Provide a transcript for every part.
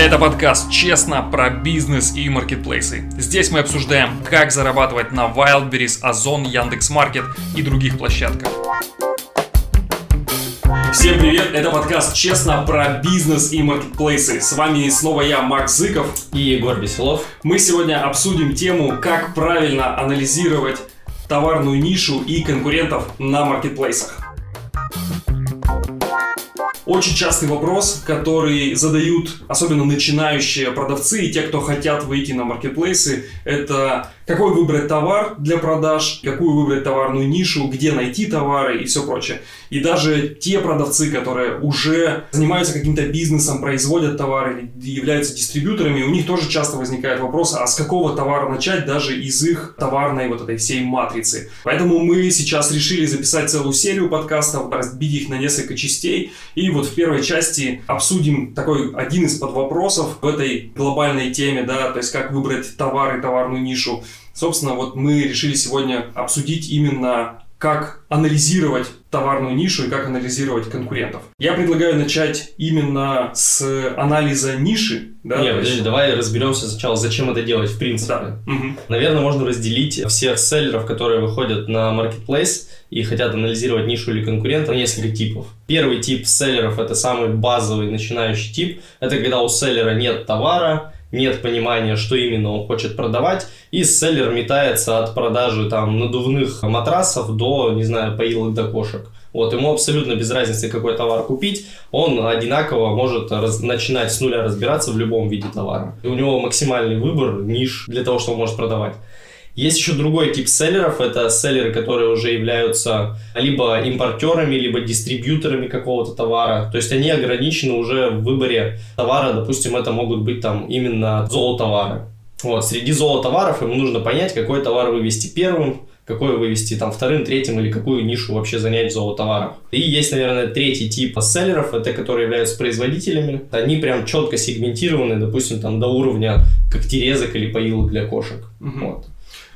Это подкаст «Честно» про бизнес и маркетплейсы. Здесь мы обсуждаем, как зарабатывать на Wildberries, Озон, Яндекс.Маркет и других площадках. Всем привет, это подкаст «Честно» про бизнес и маркетплейсы. С вами снова я, Макс Зыков. И Егор Веселов. Мы сегодня обсудим тему, как правильно анализировать товарную нишу и конкурентов на маркетплейсах. Очень частый вопрос, который задают особенно начинающие продавцы и те, кто хотят выйти на маркетплейсы, это какой выбрать товар для продаж, какую выбрать товарную нишу, где найти товары и все прочее. И даже те продавцы, которые уже занимаются каким-то бизнесом, производят товары являются дистрибьюторами, у них тоже часто возникает вопрос, а с какого товара начать даже из их товарной вот этой всей матрицы. Поэтому мы сейчас решили записать целую серию подкастов, разбить их на несколько частей. И вот в первой части обсудим такой один из подвопросов в этой глобальной теме, да, то есть как выбрать товар и товарную нишу. Собственно, вот мы решили сегодня обсудить именно как анализировать товарную нишу и как анализировать конкурентов. Я предлагаю начать именно с анализа ниши. Да? Нет, подожди, давай разберемся сначала, зачем это делать в принципе. Да. Угу. Наверное, можно разделить всех селлеров, которые выходят на marketplace и хотят анализировать нишу или конкурента на несколько типов. Первый тип селлеров это самый базовый начинающий тип. Это когда у селлера нет товара, нет понимания, что именно он хочет продавать, и селлер метается от продажи там надувных матрасов до, не знаю, поилок до кошек. Вот, ему абсолютно без разницы, какой товар купить, он одинаково может раз, начинать с нуля разбираться в любом виде товара. И у него максимальный выбор ниш для того, что он может продавать. Есть еще другой тип селлеров, это селлеры, которые уже являются либо импортерами, либо дистрибьюторами какого-то товара. То есть они ограничены уже в выборе товара, допустим, это могут быть там именно золотовары. Вот, среди золотоваров ему нужно понять, какой товар вывести первым, какой вывести там вторым, третьим или какую нишу вообще занять в золотоварах. И есть, наверное, третий тип селлеров, это которые являются производителями. Они прям четко сегментированы, допустим, там до уровня когтерезок или поилок для кошек. Угу. Вот.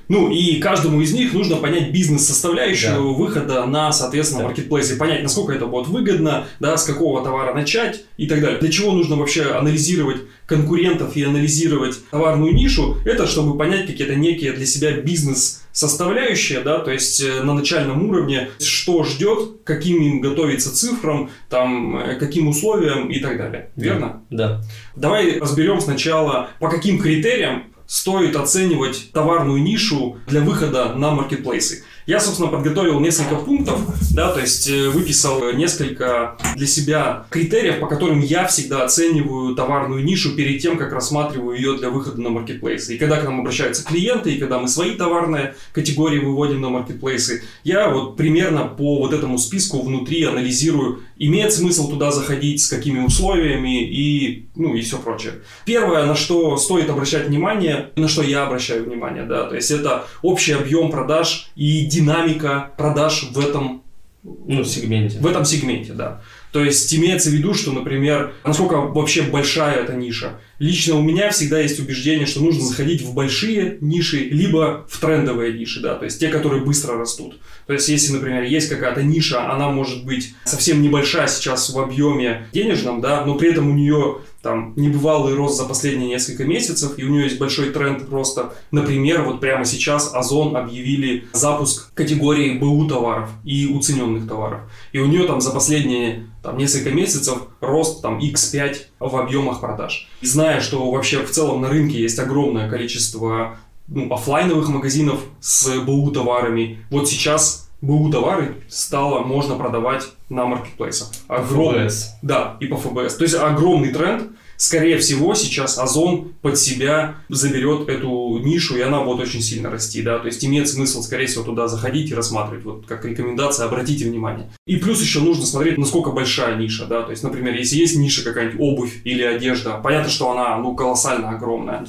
Ну, и каждому из них нужно понять бизнес-составляющую да. выхода на, соответственно, да. маркетплейсе, понять, насколько это будет выгодно, да, с какого товара начать и так далее. Для чего нужно вообще анализировать конкурентов и анализировать товарную нишу? Это чтобы понять какие-то некие для себя бизнес-составляющие, да, то есть э, на начальном уровне, что ждет, каким им готовиться цифрам, там, э, каким условиям и так далее. Верно? Да. Давай разберем сначала, по каким критериям стоит оценивать товарную нишу для выхода на маркетплейсы. Я, собственно, подготовил несколько пунктов, да, то есть э, выписал несколько для себя критериев, по которым я всегда оцениваю товарную нишу перед тем, как рассматриваю ее для выхода на маркетплейсы. И когда к нам обращаются клиенты, и когда мы свои товарные категории выводим на маркетплейсы, я вот примерно по вот этому списку внутри анализирую, имеет смысл туда заходить, с какими условиями и, ну, и все прочее. Первое, на что стоит обращать внимание, на что я обращаю внимание, да, то есть это общий объем продаж и динамика продаж в этом ну, сегменте. В этом сегменте, да. То есть имеется в виду, что, например, насколько вообще большая эта ниша. Лично у меня всегда есть убеждение, что нужно заходить в большие ниши, либо в трендовые ниши, да, то есть те, которые быстро растут. То есть если, например, есть какая-то ниша, она может быть совсем небольшая сейчас в объеме денежном, да, но при этом у нее там небывалый рост за последние несколько месяцев, и у нее есть большой тренд роста. Например, вот прямо сейчас Озон объявили запуск категории БУ товаров и уцененных товаров. И у нее там за последние там, несколько месяцев рост там x5 в объемах продаж. И зная, что вообще в целом на рынке есть огромное количество ну, офлайновых магазинов с БУ товарами, вот сейчас БУ товары стало можно продавать на маркетплейсах. Огромный. Да, и по ФБС. То есть огромный тренд. Скорее всего, сейчас Озон под себя заберет эту нишу, и она будет очень сильно расти, да, то есть имеет смысл, скорее всего, туда заходить и рассматривать, вот как рекомендация, обратите внимание. И плюс еще нужно смотреть, насколько большая ниша, да, то есть, например, если есть ниша какая-нибудь обувь или одежда, понятно, что она, ну, колоссально огромная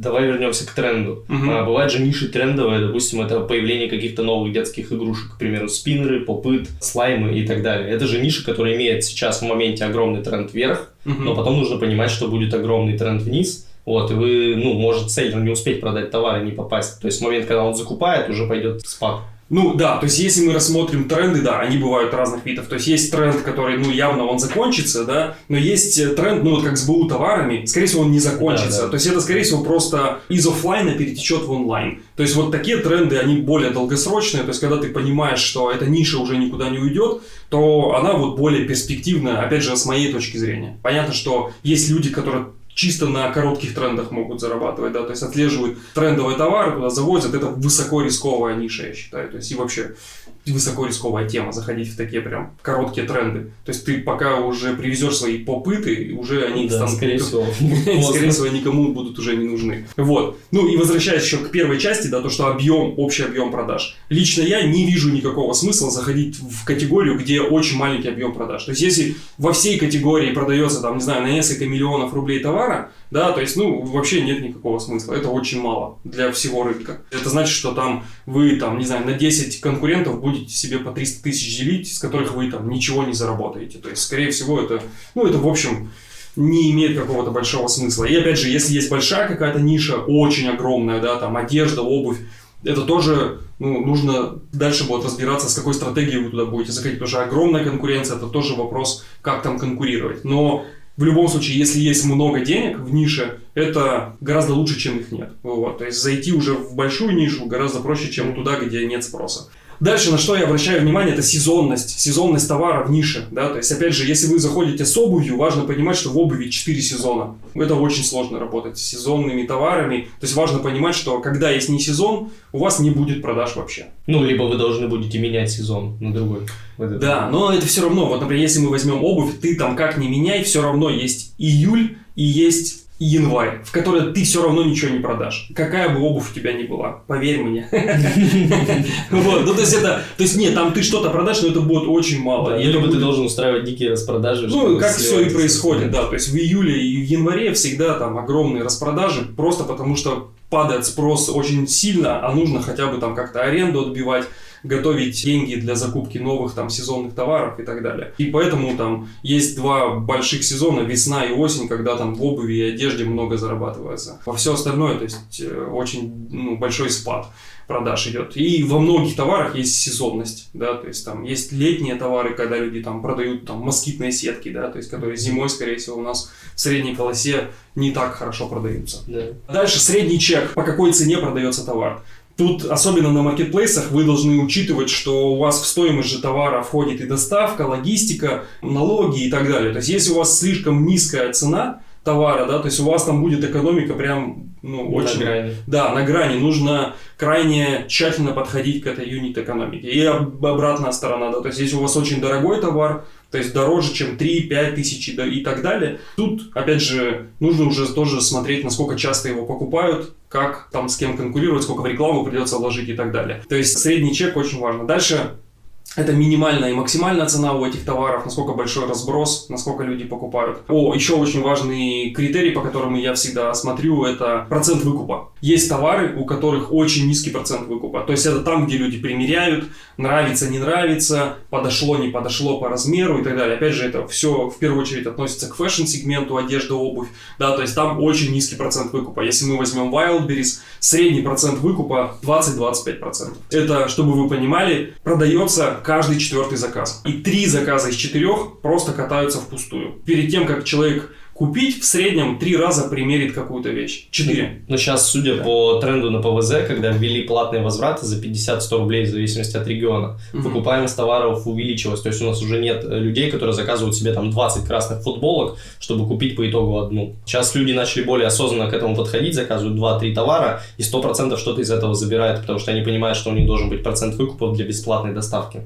давай вернемся к тренду. Угу. А, бывают же ниши трендовые, допустим, это появление каких-то новых детских игрушек, к примеру, спиннеры, попыт, слаймы и так далее. Это же ниши, которые имеют сейчас в моменте огромный тренд вверх, угу. но потом нужно понимать, что будет огромный тренд вниз. Вот, и вы, ну, может селлер не успеть продать товар и не попасть. То есть в момент, когда он закупает, уже пойдет спад. Ну да, то есть если мы рассмотрим тренды, да, они бывают разных видов. То есть есть тренд, который, ну, явно он закончится, да, но есть э, тренд, ну, вот как с БУ товарами, скорее всего, он не закончится. Да, да. То есть это, скорее всего, просто из офлайна перетечет в онлайн. То есть вот такие тренды, они более долгосрочные. То есть когда ты понимаешь, что эта ниша уже никуда не уйдет, то она вот более перспективная, опять же, с моей точки зрения. Понятно, что есть люди, которые чисто на коротких трендах могут зарабатывать, да, то есть отслеживают трендовые товары, туда завозят, это высоко рисковая ниша, я считаю, то есть и вообще высоко рисковая тема, заходить в такие прям короткие тренды. То есть ты пока уже привезешь свои попыты, уже они да, станут... скорее всего. скорее всего, никому будут уже не нужны. Вот. Ну и возвращаясь еще к первой части, да, то, что объем, общий объем продаж. Лично я не вижу никакого смысла заходить в категорию, где очень маленький объем продаж. То есть если во всей категории продается, там, не знаю, на несколько миллионов рублей товара, да, то есть, ну, вообще нет никакого смысла. Это очень мало для всего рынка. Это значит, что там вы, там, не знаю, на 10 конкурентов будете себе по 300 тысяч делить, с которых вы там ничего не заработаете. То есть, скорее всего, это, ну, это, в общем, не имеет какого-то большого смысла. И опять же, если есть большая какая-то ниша, очень огромная, да, там одежда, обувь, это тоже ну, нужно дальше будет разбираться, с какой стратегией вы туда будете заходить, потому что огромная конкуренция, это тоже вопрос, как там конкурировать. Но в любом случае, если есть много денег в нише, это гораздо лучше, чем их нет. Вот. То есть зайти уже в большую нишу гораздо проще, чем туда, где нет спроса. Дальше, на что я обращаю внимание, это сезонность. Сезонность товара в нише. Да? То есть, опять же, если вы заходите с обувью, важно понимать, что в обуви 4 сезона. Это очень сложно работать с сезонными товарами. То есть, важно понимать, что когда есть не сезон, у вас не будет продаж вообще. Ну, либо вы должны будете менять сезон на другой. Да, но это все равно. Вот, например, если мы возьмем обувь, ты там как не меняй, все равно есть июль и есть январь, в которой ты все равно ничего не продашь. Какая бы обувь у тебя ни была, поверь мне. Вот, ну то есть это, то есть нет, там ты что-то продашь, но это будет очень мало. Либо ты должен устраивать дикие распродажи. Ну, как все и происходит, да. То есть в июле и в январе всегда там огромные распродажи, просто потому что падает спрос очень сильно, а нужно хотя бы там как-то аренду отбивать готовить деньги для закупки новых там сезонных товаров и так далее. И поэтому там есть два больших сезона, весна и осень, когда там в обуви и одежде много зарабатывается. Во все остальное, то есть э, очень ну, большой спад продаж идет. И во многих товарах есть сезонность, да, то есть там есть летние товары, когда люди там продают там москитные сетки, да, то есть которые зимой, скорее всего, у нас в средней полосе не так хорошо продаются. Да. Дальше средний чек, по какой цене продается товар. Тут, особенно на маркетплейсах, вы должны учитывать, что у вас в стоимость же товара входит и доставка, логистика, налоги и так далее. То есть, если у вас слишком низкая цена товара, да, то есть у вас там будет экономика прям, ну, очень... На грани. Да, на грани. Нужно крайне тщательно подходить к этой юнит-экономике. И обратная сторона, да, то есть, если у вас очень дорогой товар, то есть дороже, чем 3-5 тысяч и так далее. Тут, опять же, нужно уже тоже смотреть, насколько часто его покупают, как там с кем конкурировать, сколько в рекламу придется вложить и так далее. То есть средний чек очень важно. Дальше это минимальная и максимальная цена у этих товаров, насколько большой разброс, насколько люди покупают. О, еще очень важный критерий, по которому я всегда смотрю, это процент выкупа. Есть товары, у которых очень низкий процент выкупа. То есть это там, где люди примеряют, нравится, не нравится, подошло, не подошло по размеру и так далее. Опять же, это все в первую очередь относится к fashion-сегменту, одежда, обувь. Да, то есть там очень низкий процент выкупа. Если мы возьмем Wildberries, средний процент выкупа 20-25%. Это, чтобы вы понимали, продается каждый четвертый заказ. И три заказа из четырех просто катаются впустую. Перед тем, как человек купить в среднем три раза примерит какую-то вещь. Четыре. Но сейчас, судя да. по тренду на ПВЗ, когда ввели платные возвраты за 50-100 рублей в зависимости от региона, угу. выкупаемость товаров увеличилась. То есть у нас уже нет э, людей, которые заказывают себе там 20 красных футболок, чтобы купить по итогу одну. Сейчас люди начали более осознанно к этому подходить, заказывают 2-3 товара и 100% что-то из этого забирают, потому что они понимают, что у них должен быть процент выкупов для бесплатной доставки.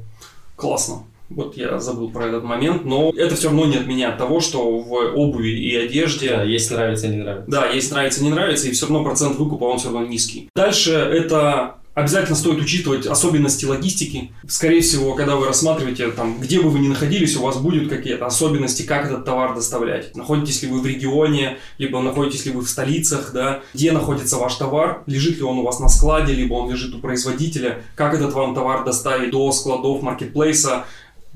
Классно. Вот я забыл про этот момент, но это все равно не отменяет того, что в обуви и одежде... Да, есть нравится, не нравится. Да, есть нравится, не нравится, и все равно процент выкупа, он все равно низкий. Дальше это Обязательно стоит учитывать особенности логистики. Скорее всего, когда вы рассматриваете, там, где бы вы ни находились, у вас будут какие-то особенности, как этот товар доставлять. Находитесь ли вы в регионе, либо находитесь ли вы в столицах, да, где находится ваш товар, лежит ли он у вас на складе, либо он лежит у производителя, как этот вам товар доставить до складов маркетплейса,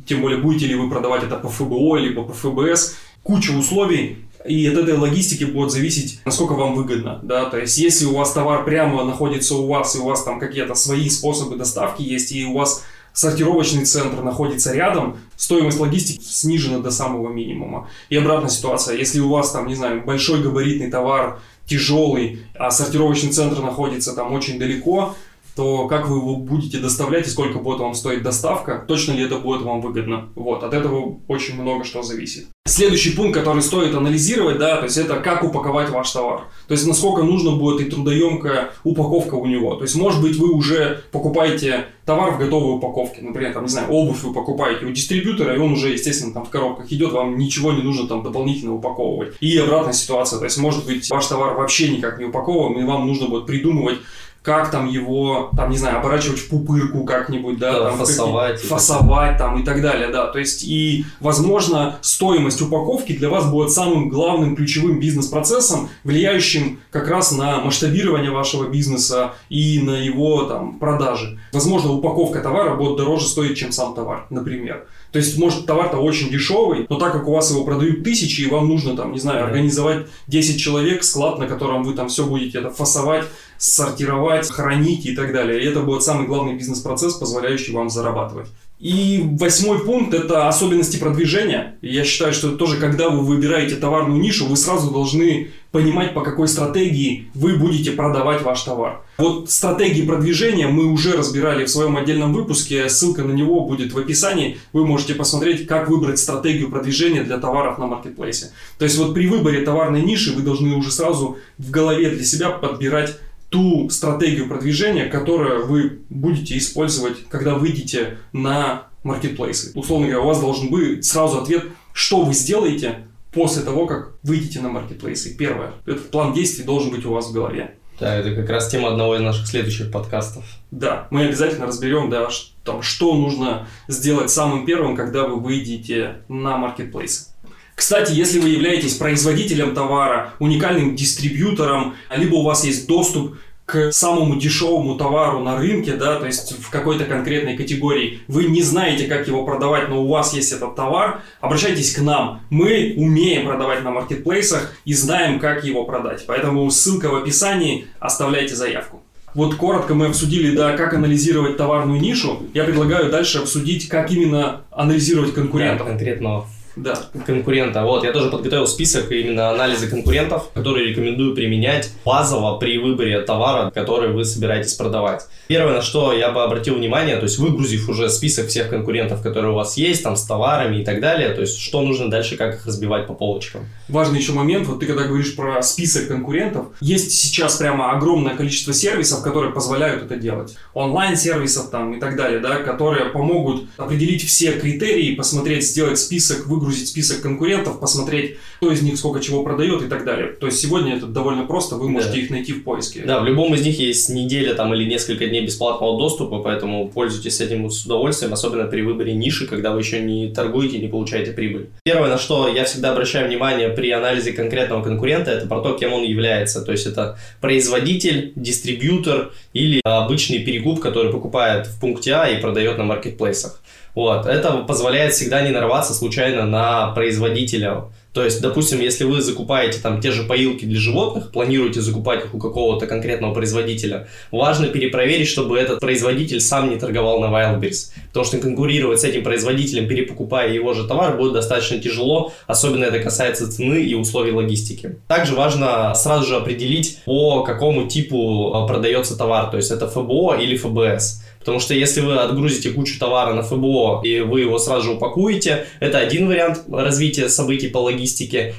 тем более будете ли вы продавать это по ФБО, либо по ФБС. куча условий, и от этой логистики будет зависеть, насколько вам выгодно, да, то есть если у вас товар прямо находится у вас, и у вас там какие-то свои способы доставки есть, и у вас сортировочный центр находится рядом, стоимость логистики снижена до самого минимума. И обратная ситуация, если у вас там, не знаю, большой габаритный товар, тяжелый, а сортировочный центр находится там очень далеко, то как вы его будете доставлять и сколько будет вам стоить доставка, точно ли это будет вам выгодно. Вот, от этого очень много что зависит. Следующий пункт, который стоит анализировать, да, то есть это как упаковать ваш товар. То есть насколько нужно будет и трудоемкая упаковка у него. То есть, может быть, вы уже покупаете товар в готовой упаковке. Например, там, не знаю, обувь вы покупаете у дистрибьютора, и он уже, естественно, там в коробках идет, вам ничего не нужно там дополнительно упаковывать. И обратная ситуация, то есть, может быть, ваш товар вообще никак не упакован, и вам нужно будет придумывать как там его, там, не знаю, оборачивать в пупырку как-нибудь, да, да там, фасовать, фасовать там и так далее, да, то есть и, возможно, стоимость упаковки для вас будет самым главным ключевым бизнес-процессом, влияющим как раз на масштабирование вашего бизнеса и на его там продажи. Возможно, упаковка товара будет дороже стоить, чем сам товар, например. То есть, может, товар-то очень дешевый, но так как у вас его продают тысячи, и вам нужно, там, не знаю, организовать 10 человек, склад, на котором вы там все будете это фасовать, сортировать, хранить и так далее. И это будет самый главный бизнес-процесс, позволяющий вам зарабатывать. И восьмой пункт – это особенности продвижения. Я считаю, что тоже, когда вы выбираете товарную нишу, вы сразу должны понимать, по какой стратегии вы будете продавать ваш товар. Вот стратегии продвижения мы уже разбирали в своем отдельном выпуске, ссылка на него будет в описании. Вы можете посмотреть, как выбрать стратегию продвижения для товаров на маркетплейсе. То есть вот при выборе товарной ниши вы должны уже сразу в голове для себя подбирать ту стратегию продвижения, которую вы будете использовать, когда выйдете на маркетплейсы. Условно говоря, у вас должен быть сразу ответ, что вы сделаете после того, как выйдете на маркетплейсы. Первое. Этот план действий должен быть у вас в голове. Да, это как раз тема одного из наших следующих подкастов. Да, мы обязательно разберем, да, что, там, что нужно сделать самым первым, когда вы выйдете на маркетплейсы. Кстати, если вы являетесь производителем товара, уникальным дистрибьютором, либо у вас есть доступ к самому дешевому товару на рынке, да, то есть в какой-то конкретной категории, вы не знаете, как его продавать, но у вас есть этот товар, обращайтесь к нам. Мы умеем продавать на маркетплейсах и знаем, как его продать. Поэтому ссылка в описании, оставляйте заявку. Вот коротко мы обсудили, да, как анализировать товарную нишу. Я предлагаю дальше обсудить, как именно анализировать конкурентов. Да, конкретно да. конкурента. Вот, я тоже подготовил список именно анализа конкурентов, которые рекомендую применять базово при выборе товара, который вы собираетесь продавать. Первое, на что я бы обратил внимание, то есть выгрузив уже список всех конкурентов, которые у вас есть, там, с товарами и так далее, то есть что нужно дальше, как их разбивать по полочкам. Важный еще момент, вот ты когда говоришь про список конкурентов, есть сейчас прямо огромное количество сервисов, которые позволяют это делать. Онлайн-сервисов там и так далее, да, которые помогут определить все критерии, посмотреть, сделать список, выгрузить выгрузить список конкурентов, посмотреть, кто из них сколько чего продает и так далее. То есть сегодня это довольно просто, вы можете да. их найти в поиске. Да, в любом из них есть неделя там или несколько дней бесплатного доступа, поэтому пользуйтесь этим с удовольствием, особенно при выборе ниши, когда вы еще не торгуете, не получаете прибыль. Первое, на что я всегда обращаю внимание при анализе конкретного конкурента, это про то, кем он является. То есть это производитель, дистрибьютор или обычный перекуп, который покупает в пункте А и продает на маркетплейсах. Вот. Это позволяет всегда не нарваться случайно на производителя. То есть, допустим, если вы закупаете там те же поилки для животных, планируете закупать их у какого-то конкретного производителя, важно перепроверить, чтобы этот производитель сам не торговал на Wildberries. Потому что конкурировать с этим производителем, перепокупая его же товар, будет достаточно тяжело, особенно это касается цены и условий логистики. Также важно сразу же определить, по какому типу а, продается товар, то есть это ФБО или ФБС. Потому что если вы отгрузите кучу товара на ФБО и вы его сразу же упакуете, это один вариант развития событий по логистике.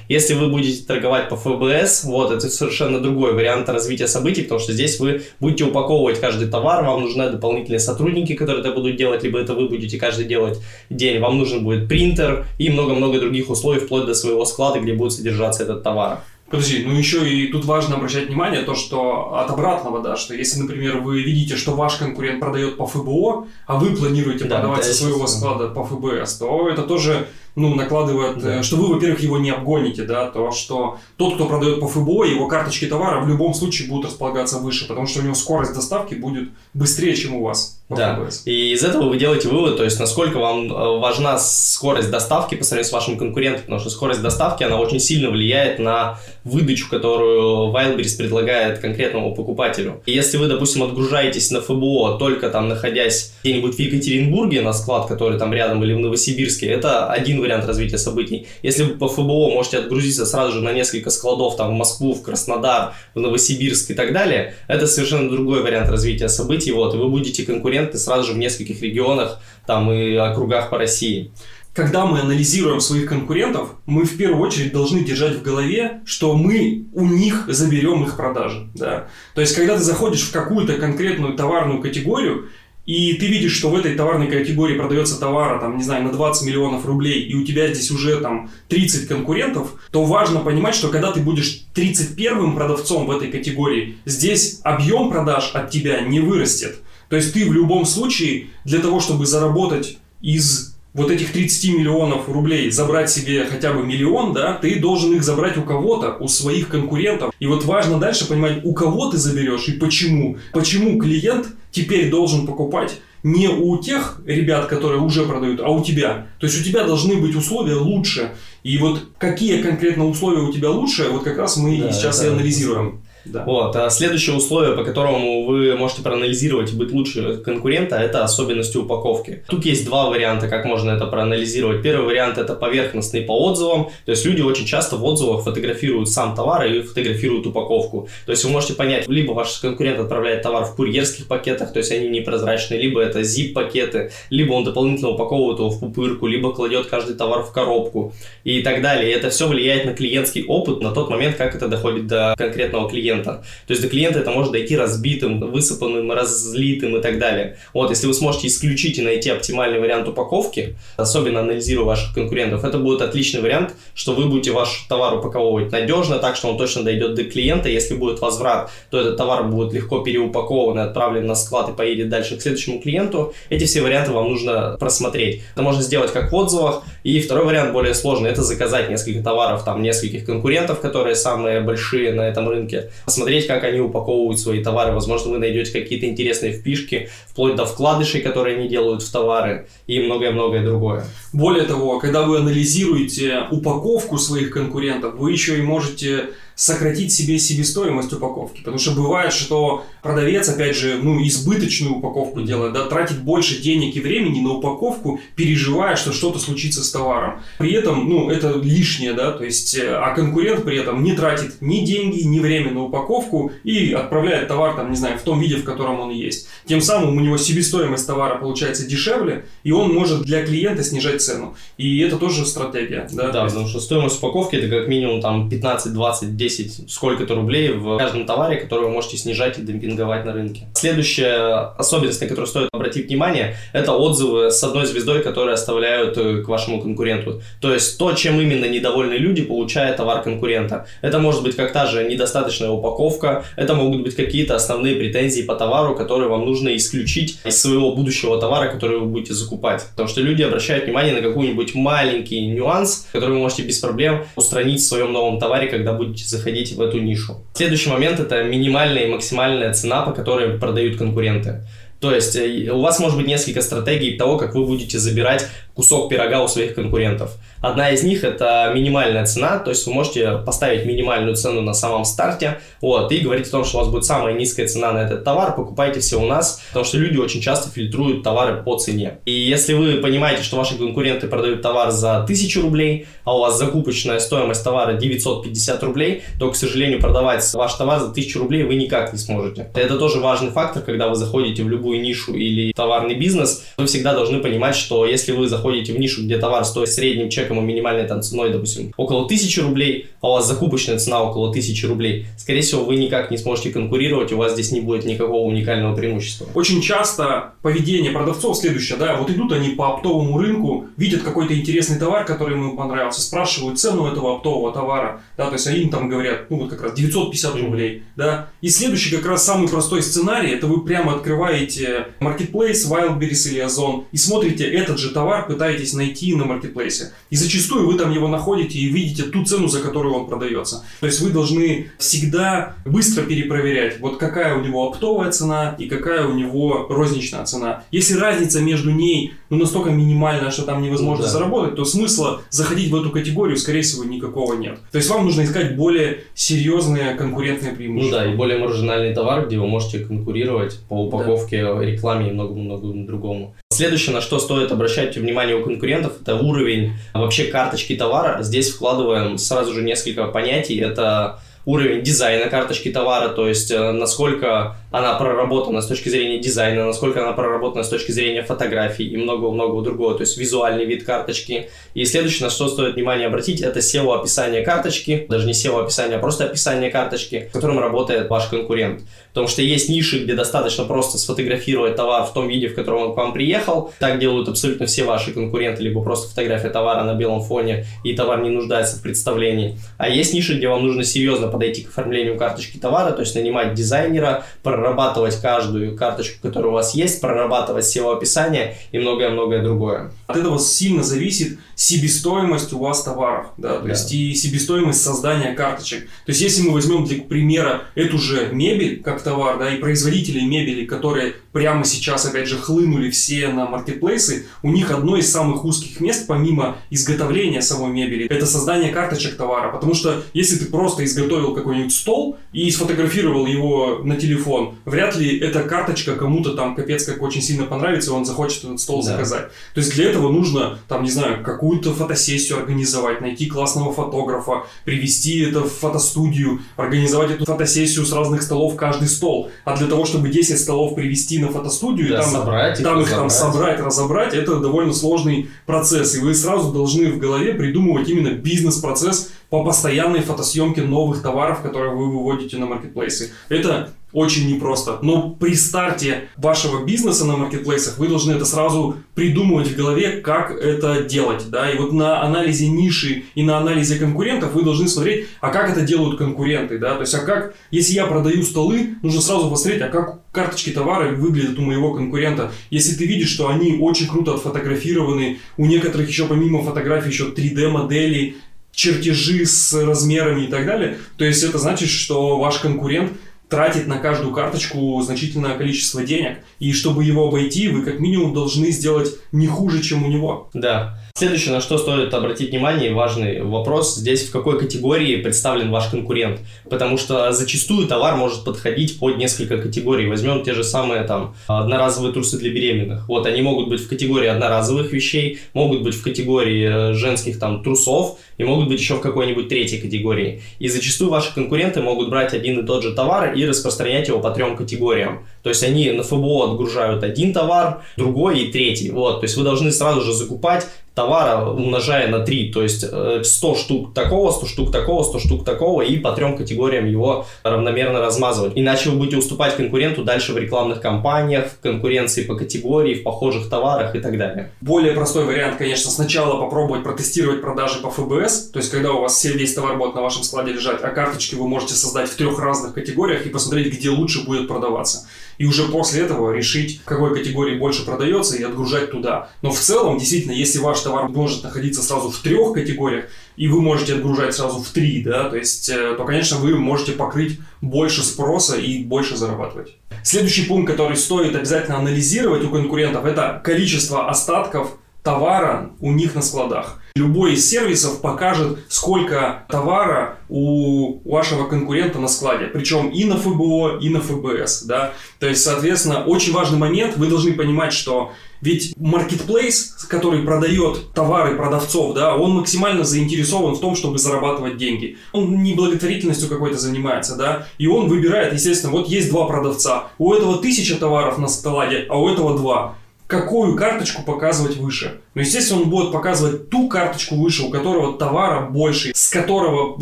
Если вы будете торговать по ФБС, вот это совершенно другой вариант развития событий, потому что здесь вы будете упаковывать каждый товар, вам нужны дополнительные сотрудники, которые это будут делать, либо это вы будете каждый делать день. Вам нужен будет принтер и много-много других условий, вплоть до своего склада, где будет содержаться этот товар. Подожди, ну еще и тут важно обращать внимание то, что от обратного, да, что если, например, вы видите, что ваш конкурент продает по ФБО, а вы планируете да, продавать со своего склада по ФБС, то это тоже ну, накладывает, да. Э, что вы, во-первых, его не обгоните, да, то, что тот, кто продает по ФБО, его карточки товара в любом случае будут располагаться выше, потому что у него скорость доставки будет быстрее, чем у вас. Да. И из этого вы делаете вывод, то есть насколько вам э, важна скорость доставки по сравнению с вашим конкурентом, потому что скорость доставки, она очень сильно влияет на выдачу, которую Wildberries предлагает конкретному покупателю. И если вы, допустим, отгружаетесь на ФБО, только там находясь где-нибудь в Екатеринбурге на склад, который там рядом, или в Новосибирске, это один вариант развития событий. Если вы по ФБО можете отгрузиться сразу же на несколько складов, там в Москву, в Краснодар, в Новосибирск и так далее, это совершенно другой вариант развития событий, вот, и вы будете конкурентом клиенты сразу же в нескольких регионах там и округах по России. Когда мы анализируем своих конкурентов, мы в первую очередь должны держать в голове, что мы у них заберем их продажи. Да? То есть, когда ты заходишь в какую-то конкретную товарную категорию, и ты видишь, что в этой товарной категории продается товара, там, не знаю, на 20 миллионов рублей, и у тебя здесь уже там 30 конкурентов, то важно понимать, что когда ты будешь 31-м продавцом в этой категории, здесь объем продаж от тебя не вырастет. То есть ты в любом случае для того, чтобы заработать из вот этих 30 миллионов рублей, забрать себе хотя бы миллион, да, ты должен их забрать у кого-то, у своих конкурентов. И вот важно дальше понимать, у кого ты заберешь и почему. Почему клиент теперь должен покупать не у тех ребят, которые уже продают, а у тебя. То есть у тебя должны быть условия лучше. И вот какие конкретно условия у тебя лучше, вот как раз мы да, сейчас и анализируем. Да. Вот. А следующее условие, по которому вы можете проанализировать и быть лучше конкурента, это особенности упаковки. Тут есть два варианта, как можно это проанализировать. Первый вариант это поверхностный по отзывам. То есть люди очень часто в отзывах фотографируют сам товар и фотографируют упаковку. То есть вы можете понять, либо ваш конкурент отправляет товар в курьерских пакетах, то есть они непрозрачные, либо это zip-пакеты, либо он дополнительно упаковывает его в пупырку, либо кладет каждый товар в коробку и так далее. И это все влияет на клиентский опыт на тот момент, как это доходит до конкретного клиента клиента. То есть до клиента это может дойти разбитым, высыпанным, разлитым и так далее. Вот, если вы сможете исключить и найти оптимальный вариант упаковки, особенно анализируя ваших конкурентов, это будет отличный вариант, что вы будете ваш товар упаковывать надежно, так что он точно дойдет до клиента. Если будет возврат, то этот товар будет легко переупакован и отправлен на склад и поедет дальше к следующему клиенту. Эти все варианты вам нужно просмотреть. Это можно сделать как в отзывах. И второй вариант более сложный, это заказать несколько товаров, там нескольких конкурентов, которые самые большие на этом рынке, посмотреть, как они упаковывают свои товары. Возможно, вы найдете какие-то интересные впишки, вплоть до вкладышей, которые они делают в товары и многое-многое другое. Более того, когда вы анализируете упаковку своих конкурентов, вы еще и можете сократить себе себестоимость упаковки. Потому что бывает, что продавец, опять же, ну, избыточную упаковку делает, да, тратит больше денег и времени на упаковку, переживая, что что-то случится с товаром. При этом, ну, это лишнее, да, то есть, э, а конкурент при этом не тратит ни деньги, ни время на упаковку и отправляет товар, там, не знаю, в том виде, в котором он есть. Тем самым у него себестоимость товара получается дешевле, и он может для клиента снижать цену. И это тоже стратегия, да. Да, потому что стоимость упаковки это как минимум там 15, 20, 10 10 сколько-то рублей в каждом товаре, который вы можете снижать и демпинговать на рынке. Следующая особенность, на которую стоит обратить внимание, это отзывы с одной звездой, которые оставляют э, к вашему конкуренту. То есть то, чем именно недовольны люди, получая товар конкурента. Это может быть как та же недостаточная упаковка, это могут быть какие-то основные претензии по товару, которые вам нужно исключить из своего будущего товара, который вы будете закупать. Потому что люди обращают внимание на какой-нибудь маленький нюанс, который вы можете без проблем устранить в своем новом товаре, когда будете заходить в эту нишу. Следующий момент это минимальная и максимальная цена, по которой продают конкуренты. То есть э, у вас может быть несколько стратегий того, как вы будете забирать кусок пирога у своих конкурентов. Одна из них это минимальная цена, то есть вы можете поставить минимальную цену на самом старте, вот, и говорить о том, что у вас будет самая низкая цена на этот товар, покупайте все у нас, потому что люди очень часто фильтруют товары по цене. И если вы понимаете, что ваши конкуренты продают товар за 1000 рублей, а у вас закупочная стоимость товара 950 рублей, то, к сожалению, продавать ваш товар за 1000 рублей вы никак не сможете. Это тоже важный фактор, когда вы заходите в любую нишу или товарный бизнес, вы всегда должны понимать, что если вы заходите в нишу, где товар стоит средним чеком и минимальной там ценой, допустим, около 1000 рублей, а у вас закупочная цена около 1000 рублей, скорее всего, вы никак не сможете конкурировать, у вас здесь не будет никакого уникального преимущества. Очень часто поведение продавцов следующее, да, вот идут они по оптовому рынку, видят какой-то интересный товар, который им понравился, спрашивают цену этого оптового товара, да, то есть они там говорят, ну вот как раз 950 рублей, да, и следующий как раз самый простой сценарий, это вы прямо открываете Marketplace, Wildberries или Озон и смотрите этот же товар, пытаетесь найти на маркетплейсе. И зачастую вы там его находите и видите ту цену, за которую он продается. То есть вы должны всегда быстро перепроверять, вот какая у него оптовая цена и какая у него розничная цена. Если разница между ней ну, настолько минимальная, что там невозможно да. заработать, то смысла заходить в эту категорию, скорее всего, никакого нет. То есть вам нужно искать более серьезные конкурентные преимущества. Ну да, и более маржинальный товар, где вы можете конкурировать по упаковке, да. Рекламе и многому-многому другому. Следующее, на что стоит обращать внимание у конкурентов, это уровень вообще карточки товара. Здесь вкладываем сразу же несколько понятий. Это уровень дизайна карточки товара, то есть э, насколько она проработана с точки зрения дизайна, насколько она проработана с точки зрения фотографий и много-много другого, то есть визуальный вид карточки. И следующее, на что стоит внимание обратить, это SEO-описание карточки, даже не SEO-описание, а просто описание карточки, в котором работает ваш конкурент. Потому что есть ниши, где достаточно просто сфотографировать товар в том виде, в котором он к вам приехал. Так делают абсолютно все ваши конкуренты, либо просто фотография товара на белом фоне, и товар не нуждается в представлении. А есть ниши, где вам нужно серьезно подойти к оформлению карточки товара, то есть нанимать дизайнера, прорабатывать каждую карточку, которая у вас есть, прорабатывать SEO-описание и многое-многое другое. От этого сильно зависит себестоимость у вас товаров, да, то да. есть и себестоимость создания карточек. То есть если мы возьмем для примера эту же мебель как товар, да, и производителей мебели, которые прямо сейчас, опять же, хлынули все на маркетплейсы, у них одно из самых узких мест, помимо изготовления самой мебели, это создание карточек товара. Потому что если ты просто изготовил какой-нибудь стол и сфотографировал его на телефон, вряд ли эта карточка кому-то там капец как очень сильно понравится, и он захочет этот стол да. заказать. То есть для этого нужно, там, не знаю, какую-то фотосессию организовать, найти классного фотографа, привести это в фотостудию, организовать эту фотосессию с разных столов каждый стол. А для того, чтобы 10 столов привести на фотостудию, да, там, собрать, там их там собрать, разобрать, это довольно сложный процесс. И вы сразу должны в голове придумывать именно бизнес-процесс по постоянной фотосъемке новых товаров, которые вы выводите на маркетплейсы. Это очень непросто. Но при старте вашего бизнеса на маркетплейсах вы должны это сразу придумывать в голове, как это делать. Да? И вот на анализе ниши и на анализе конкурентов вы должны смотреть, а как это делают конкуренты. Да? То есть, а как, если я продаю столы, нужно сразу посмотреть, а как карточки товара выглядят у моего конкурента. Если ты видишь, что они очень круто отфотографированы, у некоторых еще помимо фотографий еще 3D модели, чертежи с размерами и так далее, то есть это значит, что ваш конкурент тратит на каждую карточку значительное количество денег. И чтобы его обойти, вы как минимум должны сделать не хуже, чем у него. Да. Следующее, на что стоит обратить внимание, важный вопрос, здесь в какой категории представлен ваш конкурент. Потому что зачастую товар может подходить под несколько категорий. Возьмем те же самые там одноразовые трусы для беременных. Вот они могут быть в категории одноразовых вещей, могут быть в категории э, женских там трусов и могут быть еще в какой-нибудь третьей категории. И зачастую ваши конкуренты могут брать один и тот же товар и распространять его по трем категориям. То есть они на ФБО отгружают один товар, другой и третий. Вот. То есть вы должны сразу же закупать товара, умножая на 3, то есть 100 э, штук такого, 100 штук такого, 100 штук такого, и по трем категориям его равномерно размазывать. Иначе вы будете уступать конкуренту дальше в рекламных кампаниях, в конкуренции по категории, в похожих товарах и так далее. Более простой вариант, конечно, сначала попробовать протестировать продажи по ФБС, то есть когда у вас все весь товар будет на вашем складе лежать, а карточки вы можете создать в трех разных категориях и посмотреть, где лучше будет продаваться и уже после этого решить, в какой категории больше продается и отгружать туда. Но в целом, действительно, если ваш товар может находиться сразу в трех категориях, и вы можете отгружать сразу в три, да, то есть, э, то, конечно, вы можете покрыть больше спроса и больше зарабатывать. Следующий пункт, который стоит обязательно анализировать у конкурентов, это количество остатков товара у них на складах. Любой из сервисов покажет, сколько товара у вашего конкурента на складе. Причем и на ФБО, и на ФБС. Да? То есть, соответственно, очень важный момент. Вы должны понимать, что ведь маркетплейс, который продает товары продавцов, да, он максимально заинтересован в том, чтобы зарабатывать деньги. Он не благотворительностью какой-то занимается, да, и он выбирает, естественно, вот есть два продавца, у этого тысяча товаров на складе, а у этого два какую карточку показывать выше. Но, естественно, он будет показывать ту карточку выше, у которого товара больше, с которого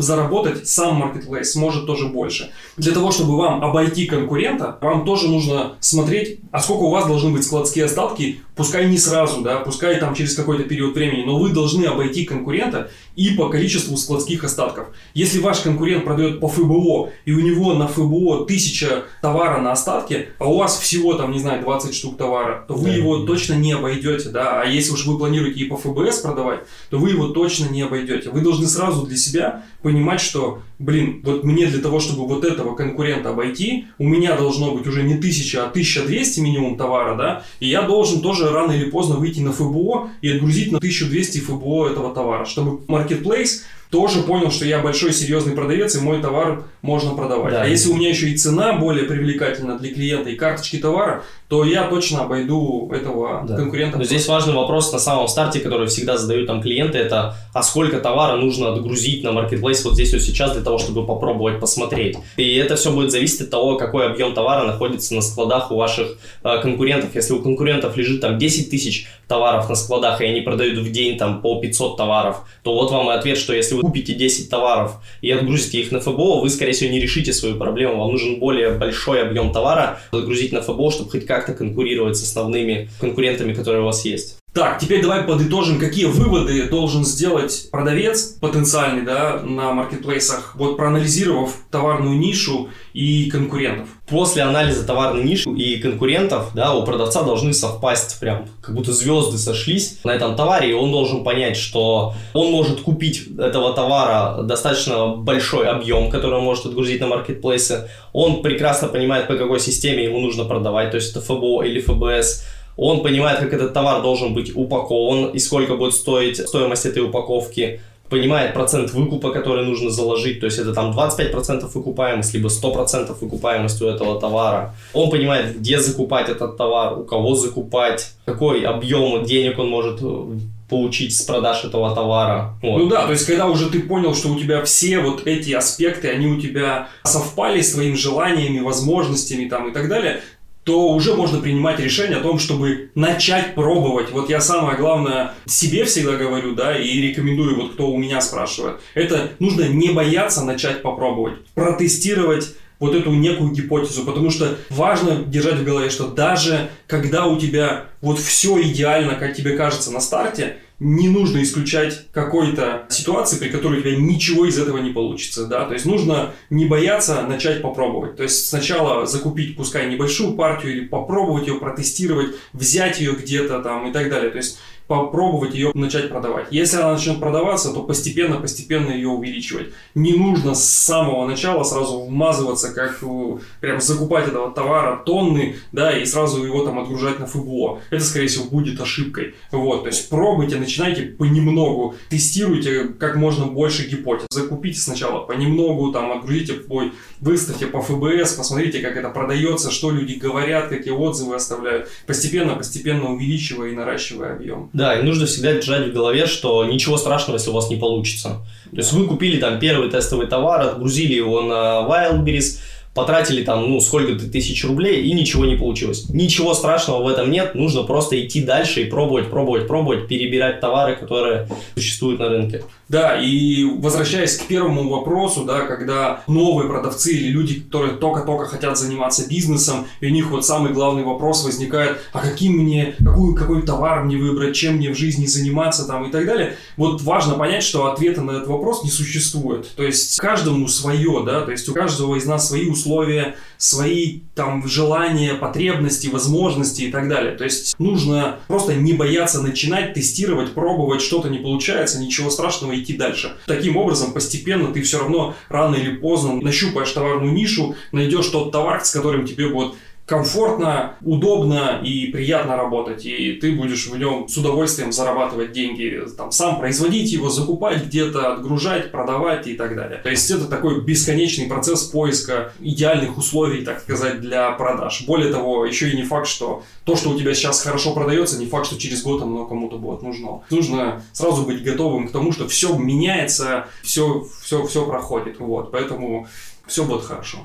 заработать сам marketplace сможет тоже больше. Для того, чтобы вам обойти конкурента, вам тоже нужно смотреть, а сколько у вас должны быть складские остатки пускай не сразу, да, пускай там через какой-то период времени, но вы должны обойти конкурента и по количеству складских остатков. Если ваш конкурент продает по ФБО, и у него на ФБО тысяча товара на остатке, а у вас всего там, не знаю, 20 штук товара, то вы да. его точно не обойдете, да, а если уж вы планируете и по ФБС продавать, то вы его точно не обойдете. Вы должны сразу для себя понимать, что, блин, вот мне для того, чтобы вот этого конкурента обойти, у меня должно быть уже не 1000, а 1200 минимум товара, да, и я должен тоже рано или поздно выйти на ФБО и отгрузить на 1200 ФБО этого товара, чтобы маркетплейс тоже понял, что я большой серьезный продавец, и мой товар можно продавать. Да. А если у меня еще и цена более привлекательна для клиента, и карточки товара, то я точно обойду этого да. конкурента. Но здесь важный вопрос на самом старте, который всегда задают там клиенты, это а сколько товара нужно отгрузить на маркетплейс вот здесь вот сейчас для того, чтобы попробовать посмотреть. И это все будет зависеть от того, какой объем товара находится на складах у ваших э, конкурентов. Если у конкурентов лежит там 10 тысяч товаров на складах, и они продают в день там по 500 товаров, то вот вам и ответ, что если вы купите 10 товаров и отгрузите их на ФБО, вы, скорее всего, не решите свою проблему. Вам нужен более большой объем товара отгрузить на ФБО, чтобы хоть как-то конкурировать с основными конкурентами, которые у вас есть. Так, теперь давай подытожим, какие выводы должен сделать продавец потенциальный да, на маркетплейсах, вот проанализировав товарную нишу и конкурентов. После анализа товарной ниши и конкурентов, да, у продавца должны совпасть прям, как будто звезды сошлись на этом товаре, и он должен понять, что он может купить этого товара достаточно большой объем, который он может отгрузить на маркетплейсы. Он прекрасно понимает, по какой системе ему нужно продавать, то есть это ФБО или ФБС, он понимает, как этот товар должен быть упакован и сколько будет стоить стоимость этой упаковки, понимает процент выкупа, который нужно заложить, то есть это там 25% выкупаемость, либо 100% выкупаемость у этого товара. Он понимает, где закупать этот товар, у кого закупать, какой объем денег он может э, получить с продаж этого товара. Вот. Ну да, то есть когда уже ты понял, что у тебя все вот эти аспекты, они у тебя совпали с твоими желаниями, возможностями там и так далее, то уже можно принимать решение о том, чтобы начать пробовать. Вот я самое главное себе всегда говорю, да, и рекомендую, вот кто у меня спрашивает, это нужно не бояться начать попробовать, протестировать вот эту некую гипотезу, потому что важно держать в голове, что даже когда у тебя вот все идеально, как тебе кажется на старте, не нужно исключать какой-то ситуации, при которой у тебя ничего из этого не получится, да, то есть нужно не бояться начать попробовать, то есть сначала закупить, пускай небольшую партию или попробовать ее протестировать, взять ее где-то там и так далее, то есть попробовать ее начать продавать. Если она начнет продаваться, то постепенно-постепенно ее увеличивать. Не нужно с самого начала сразу вмазываться, как прям закупать этого товара тонны, да, и сразу его там отгружать на ФБО. Это, скорее всего, будет ошибкой. Вот, то есть пробуйте, начинайте понемногу, тестируйте как можно больше гипотез. Закупите сначала понемногу, там, отгрузите, ой, выставьте по ФБС, посмотрите, как это продается, что люди говорят, какие отзывы оставляют. Постепенно, постепенно увеличивая и наращивая объем. Да, и нужно всегда держать в голове, что ничего страшного, если у вас не получится. То есть вы купили там первый тестовый товар, отгрузили его на Wildberries, потратили там, ну, сколько-то тысяч рублей, и ничего не получилось. Ничего страшного в этом нет, нужно просто идти дальше и пробовать, пробовать, пробовать, перебирать товары, которые существуют на рынке. Да, и возвращаясь к первому вопросу, да, когда новые продавцы или люди, которые только-только хотят заниматься бизнесом, и у них вот самый главный вопрос возникает, а каким мне, какую, какой товар мне выбрать, чем мне в жизни заниматься там и так далее. Вот важно понять, что ответа на этот вопрос не существует. То есть каждому свое, да, то есть у каждого из нас свои условия, свои там желания, потребности, возможности и так далее. То есть нужно просто не бояться начинать, тестировать, пробовать, что-то не получается, ничего страшного, идти дальше. Таким образом, постепенно ты все равно рано или поздно нащупаешь товарную нишу, найдешь тот товар, с которым тебе будет комфортно, удобно и приятно работать, и ты будешь в нем с удовольствием зарабатывать деньги, там, сам производить его, закупать где-то, отгружать, продавать и так далее. То есть это такой бесконечный процесс поиска идеальных условий, так сказать, для продаж. Более того, еще и не факт, что то, что у тебя сейчас хорошо продается, не факт, что через год оно кому-то будет нужно. Нужно сразу быть готовым к тому, что все меняется, все, все, все проходит. Вот, поэтому все будет хорошо.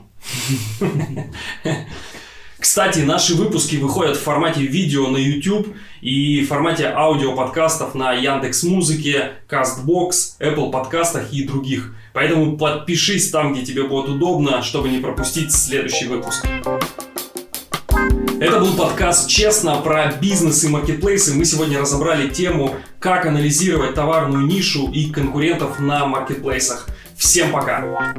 Кстати, наши выпуски выходят в формате видео на YouTube и в формате аудиоподкастов на Яндекс Музыке, Castbox, Apple подкастах и других. Поэтому подпишись там, где тебе будет удобно, чтобы не пропустить следующий выпуск. Это был подкаст «Честно» про бизнес и маркетплейсы. Мы сегодня разобрали тему, как анализировать товарную нишу и конкурентов на маркетплейсах. Всем пока!